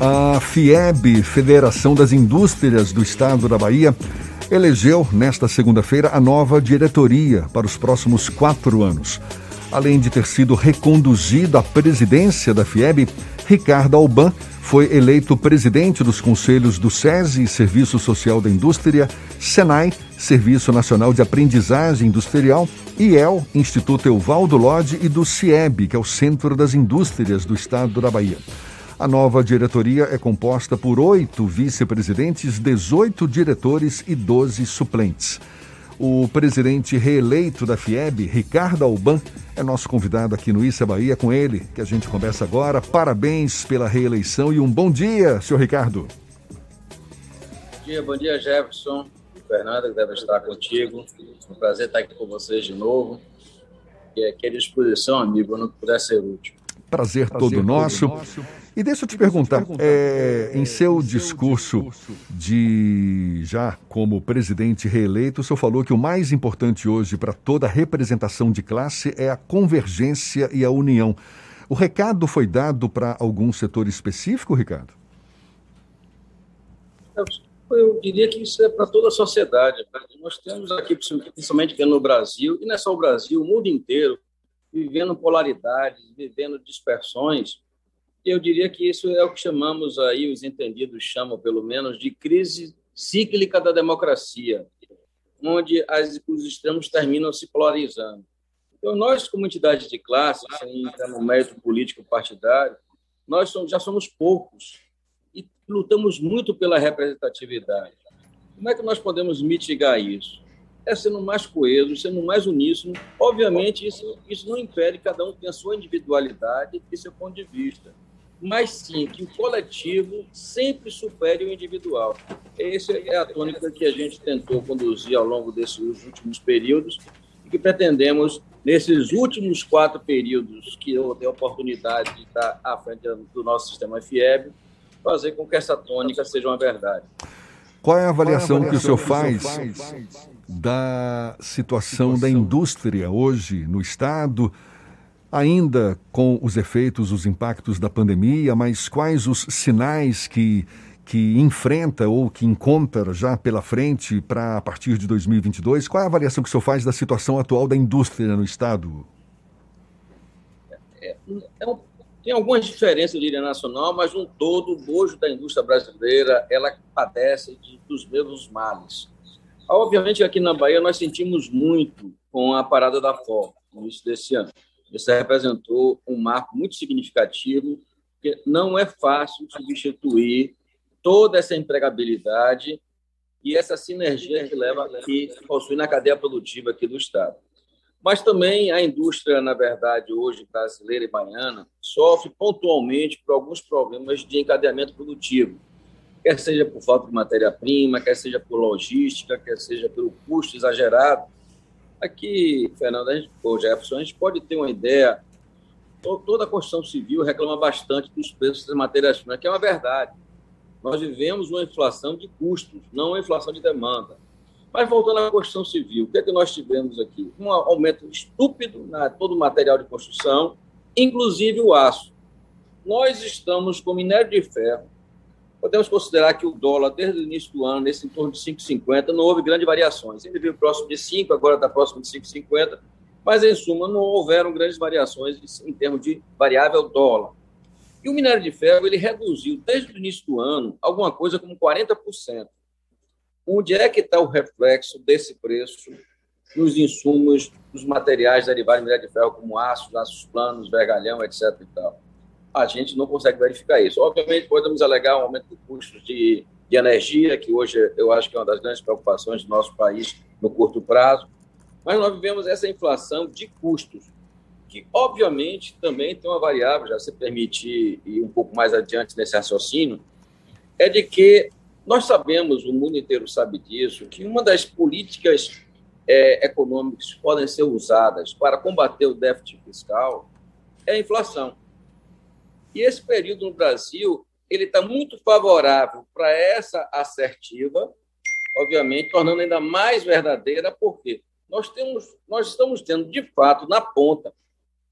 A FIEB, Federação das Indústrias do Estado da Bahia, elegeu nesta segunda-feira a nova diretoria para os próximos quatro anos. Além de ter sido reconduzido à presidência da FIEB, Ricardo Alban foi eleito presidente dos conselhos do SESI, Serviço Social da Indústria, SENAI, Serviço Nacional de Aprendizagem Industrial, IEL, Instituto Euvaldo Lodge e do CIEB, que é o Centro das Indústrias do Estado da Bahia. A nova diretoria é composta por oito vice-presidentes, 18 diretores e 12 suplentes. O presidente reeleito da FIEB, Ricardo Alban, é nosso convidado aqui no Issa Bahia. Com ele que a gente conversa agora. Parabéns pela reeleição e um bom dia, senhor Ricardo. Bom dia, bom dia, Jefferson. Fernanda, que deve estar contigo. É um prazer estar aqui com vocês de novo. E aqui à disposição, amigo, não puder ser útil. Prazer, Prazer todo, todo nosso. nosso. E deixa eu te perguntar, é, em seu discurso de já como presidente reeleito, o senhor falou que o mais importante hoje para toda representação de classe é a convergência e a união. O recado foi dado para algum setor específico, Ricardo? Eu diria que isso é para toda a sociedade. Nós temos aqui, principalmente no Brasil, e não é só o Brasil, o mundo inteiro, vivendo polaridades, vivendo dispersões. Eu diria que isso é o que chamamos aí, os entendidos chamam pelo menos, de crise cíclica da democracia, onde as, os extremos terminam se polarizando. Então, nós, como entidade de classe, sem entrar no mérito político partidário, nós somos, já somos poucos e lutamos muito pela representatividade. Como é que nós podemos mitigar isso? é sendo mais coeso, sendo mais uníssono. Obviamente, isso, isso não impede que cada um tenha a sua individualidade e seu ponto de vista, mas sim que o coletivo sempre supere o individual. Essa é a tônica que a gente tentou conduzir ao longo desses últimos períodos e que pretendemos, nesses últimos quatro períodos que eu tenho a oportunidade de estar à frente do nosso sistema FIEB, fazer com que essa tônica seja uma verdade. Qual é a avaliação, é a avaliação que o senhor faz, faz da situação, situação da indústria hoje no Estado, ainda com os efeitos, os impactos da pandemia, mas quais os sinais que, que enfrenta ou que encontra já pela frente para a partir de 2022? Qual é a avaliação que o senhor faz da situação atual da indústria no Estado? É, é um, tem algumas diferenças, eu diria, nacional, mas um todo, o bojo da indústria brasileira, ela padece de, dos mesmos males Obviamente, aqui na Bahia, nós sentimos muito com a parada da FOB no início desse ano. Isso representou um marco muito significativo, porque não é fácil substituir toda essa empregabilidade e essa sinergia que leva que possui na cadeia produtiva aqui do Estado. Mas também a indústria, na verdade, hoje brasileira e baiana, sofre pontualmente por alguns problemas de encadeamento produtivo quer seja por falta de matéria-prima, quer seja por logística, quer seja pelo custo exagerado. Aqui, Fernando, gente, Jefferson, a gente pode ter uma ideia. Toda a construção civil reclama bastante dos preços das matérias-primas, que é uma verdade. Nós vivemos uma inflação de custos, não uma inflação de demanda. Mas voltando à construção civil, o que é que nós tivemos aqui? Um aumento estúpido na todo o material de construção, inclusive o aço. Nós estamos com minério de ferro podemos considerar que o dólar, desde o início do ano, nesse entorno de 5,50, não houve grandes variações. Ele veio próximo de 5, agora está próximo de 5,50, mas, em suma, não houveram grandes variações em termos de variável dólar. E o minério de ferro ele reduziu, desde o início do ano, alguma coisa como 40%. Onde é que está o reflexo desse preço nos insumos, dos materiais derivados do minério de ferro, como aços, aços planos, vergalhão, etc. E tal? A gente não consegue verificar isso. Obviamente, podemos alegar um aumento de custos de, de energia, que hoje eu acho que é uma das grandes preocupações do nosso país no curto prazo, mas nós vivemos essa inflação de custos, que obviamente também tem uma variável, já se permitir ir um pouco mais adiante nesse raciocínio, é de que nós sabemos, o mundo inteiro sabe disso, que uma das políticas é, econômicas que podem ser usadas para combater o déficit fiscal é a inflação. E esse período no Brasil ele está muito favorável para essa assertiva, obviamente, tornando ainda mais verdadeira, porque nós, temos, nós estamos tendo, de fato, na ponta,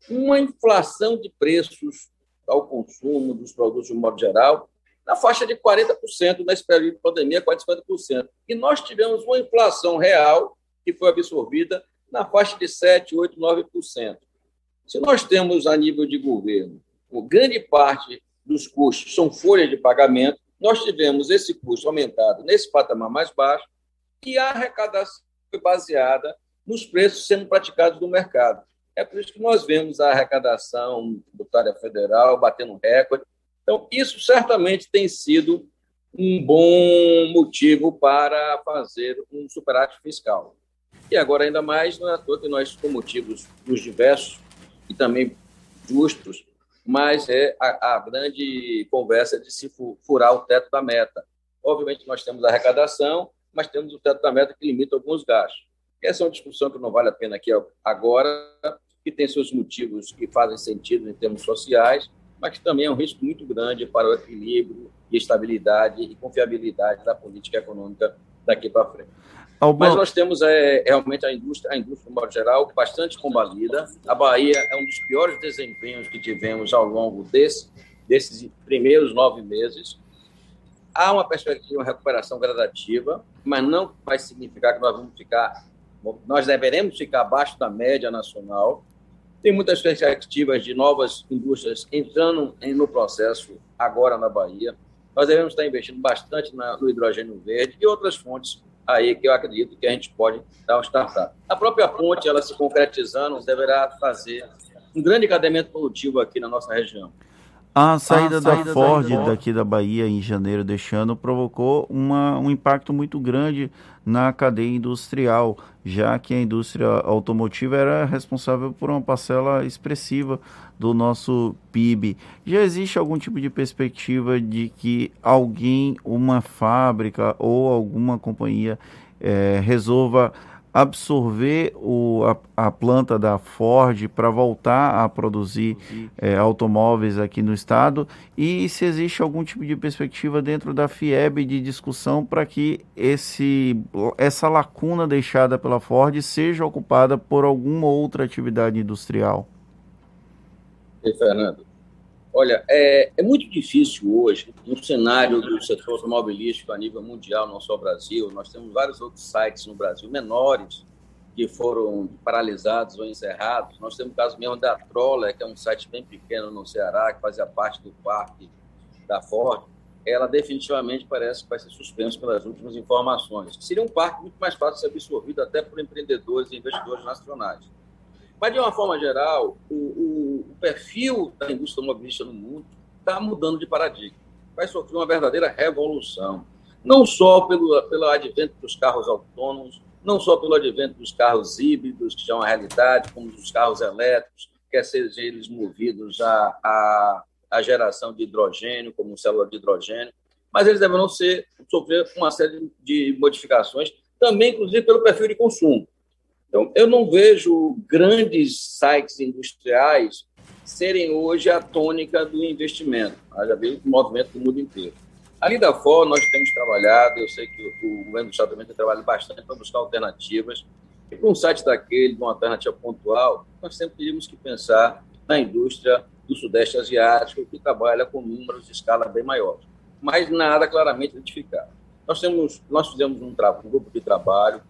uma inflação de preços ao consumo dos produtos de um modo geral, na faixa de 40% nesse período de pandemia, quase 50%. E nós tivemos uma inflação real que foi absorvida na faixa de 7, 8, 9%. Se nós temos a nível de governo, grande parte dos custos são folhas de pagamento, nós tivemos esse custo aumentado nesse patamar mais baixo e a arrecadação foi baseada nos preços sendo praticados no mercado. É por isso que nós vemos a arrecadação tributária federal batendo recorde, então, isso certamente tem sido um bom motivo para fazer um superávit fiscal. E agora, ainda mais, não é à toa que nós, com motivos dos diversos e também justos, mas é a, a, grande conversa de se furar o teto da meta. Obviamente, nós temos a arrecadação, mas temos o teto da meta que limita alguns gastos. Essa é uma discussão que não vale a pena aqui agora, que tem seus motivos que fazem sentido em termos sociais, mas que também é um risco muito grande para o equilíbrio e estabilidade e confiabilidade da política econômica daqui para frente. Mas nós temos é, realmente a indústria, a indústria, de modo geral, bastante combalida. A Bahia é um dos piores desempenhos que tivemos ao longo desse, desses primeiros nove meses. Há uma perspectiva de uma recuperação gradativa, mas não vai significar que nós vamos ficar, nós deveremos ficar abaixo da média nacional. Tem muitas perspectivas de novas indústrias entrando no processo agora na Bahia. Nós devemos estar investindo bastante no hidrogênio verde e outras fontes aí que eu acredito que a gente pode dar um startup. A própria ponte, ela se concretizando, deverá fazer um grande cademento produtivo aqui na nossa região. A saída, a saída da, Ford da daqui da Bahia em janeiro deste ano provocou uma, um impacto muito grande na cadeia industrial, já que a indústria automotiva era responsável por uma parcela expressiva do nosso PIB. Já existe algum tipo de perspectiva de que alguém, uma fábrica ou alguma companhia é, resolva absorver o, a, a, planta da Ford para voltar a produzir é, automóveis aqui no estado e se existe algum tipo de perspectiva dentro da FIEB de discussão para que esse, essa lacuna deixada pela Ford seja ocupada por alguma outra atividade industrial. E Fernando, olha, é, é muito difícil hoje, no cenário do setor automobilístico a nível mundial, não só o Brasil, nós temos vários outros sites no Brasil menores que foram paralisados ou encerrados. Nós temos o caso mesmo da Troller, que é um site bem pequeno no Ceará, que fazia parte do parque da Ford. Ela definitivamente parece que vai ser suspensa pelas últimas informações. Seria um parque muito mais fácil de ser absorvido até por empreendedores e investidores nacionais. Mas, de uma forma geral, o, o, o perfil da indústria automobilística no mundo está mudando de paradigma. Vai sofrer uma verdadeira revolução. Não só pelo, pelo advento dos carros autônomos, não só pelo advento dos carros híbridos, que já é uma realidade, como dos carros elétricos, quer sejam eles movidos à, à, à geração de hidrogênio, como célula de hidrogênio, mas eles deverão ser, sofrer uma série de modificações, também, inclusive, pelo perfil de consumo. Então, eu não vejo grandes sites industriais serem hoje a tônica do investimento. Já vejo o movimento do mundo inteiro. Ali da fora, nós temos trabalhado, eu sei que o governo do Estado também tem trabalhado bastante para buscar alternativas. E para um site daquele, uma alternativa pontual, nós sempre teríamos que pensar na indústria do Sudeste Asiático, que trabalha com números de escala bem maiores. Mas nada claramente identificado. Nós, temos, nós fizemos um, um grupo de trabalho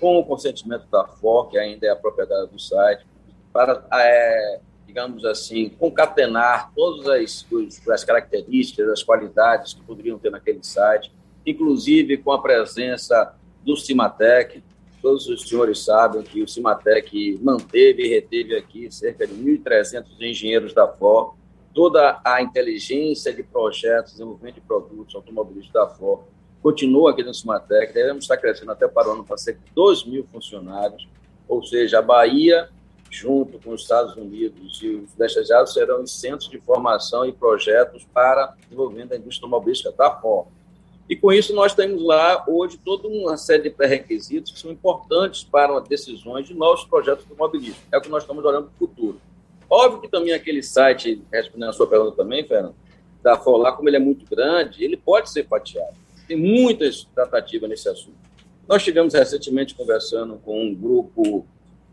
com o consentimento da FOR, que ainda é a propriedade do site, para, é, digamos assim, concatenar todas as, as características, as qualidades que poderiam ter naquele site, inclusive com a presença do Cimatec. Todos os senhores sabem que o Cimatec manteve e reteve aqui cerca de 1.300 engenheiros da FOR, toda a inteligência de projetos, desenvolvimento de produtos automobilísticos da FOR continua aqui no Sumatec, devemos estar crescendo até para o ano ser 2 mil funcionários, ou seja, a Bahia, junto com os Estados Unidos e os Sudeste serão os centros de formação e projetos para desenvolvimento da indústria automobilística da FOR. E com isso nós temos lá hoje toda uma série de pré-requisitos que são importantes para decisões de novos projetos automobilísticos. É o que nós estamos olhando para o futuro. Óbvio que também aquele site, respondendo a sua pergunta também, Fernando, da FOR lá, como ele é muito grande, ele pode ser fatiado tem muitas tratativas nesse assunto. Nós tivemos recentemente conversando com um grupo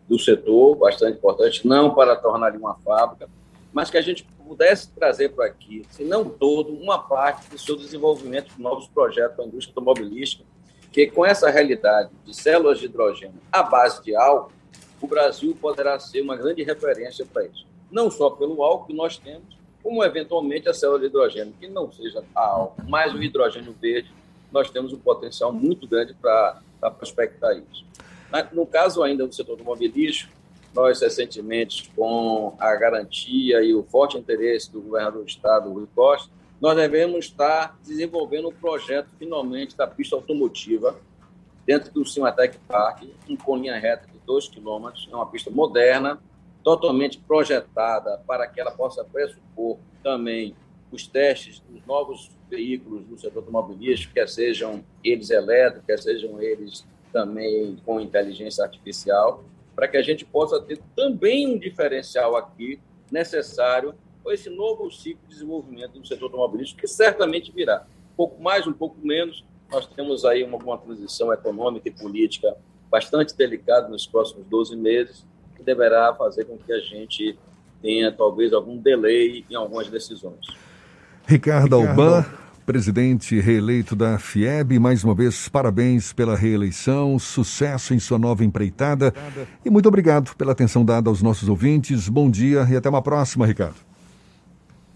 do setor, bastante importante, não para tornar uma fábrica, mas que a gente pudesse trazer para aqui, se não todo, uma parte do seu desenvolvimento de novos projetos para a indústria automobilística, que com essa realidade de células de hidrogênio à base de álcool, o Brasil poderá ser uma grande referência para isso. Não só pelo álcool que nós temos, como eventualmente a célula de hidrogênio, que não seja a álcool, mas o hidrogênio verde, nós temos um potencial muito grande para prospectar isso. No caso ainda do setor automobilístico, nós recentemente, com a garantia e o forte interesse do governador do estado, Rui Costa, nós devemos estar desenvolvendo o projeto, finalmente, da pista automotiva dentro do Cimatec Park, com linha reta de 2 quilômetros, é uma pista moderna, totalmente projetada para que ela possa pressupor também os testes dos novos veículos do setor automobilístico, quer sejam eles elétricos, quer sejam eles também com inteligência artificial, para que a gente possa ter também um diferencial aqui necessário com esse novo ciclo de desenvolvimento do setor automobilístico, que certamente virá. Um pouco mais, um pouco menos, nós temos aí uma, uma transição econômica e política bastante delicada nos próximos 12 meses, que deverá fazer com que a gente tenha talvez algum delay em algumas decisões. Ricardo, Ricardo Alban, presidente reeleito da FIEB, mais uma vez parabéns pela reeleição, sucesso em sua nova empreitada e muito obrigado pela atenção dada aos nossos ouvintes. Bom dia e até uma próxima, Ricardo.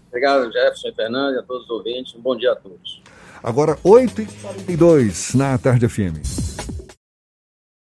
Obrigado, Jefferson e Fernando, e a todos os ouvintes. Um bom dia a todos. Agora, 8h42 na Tarde FM.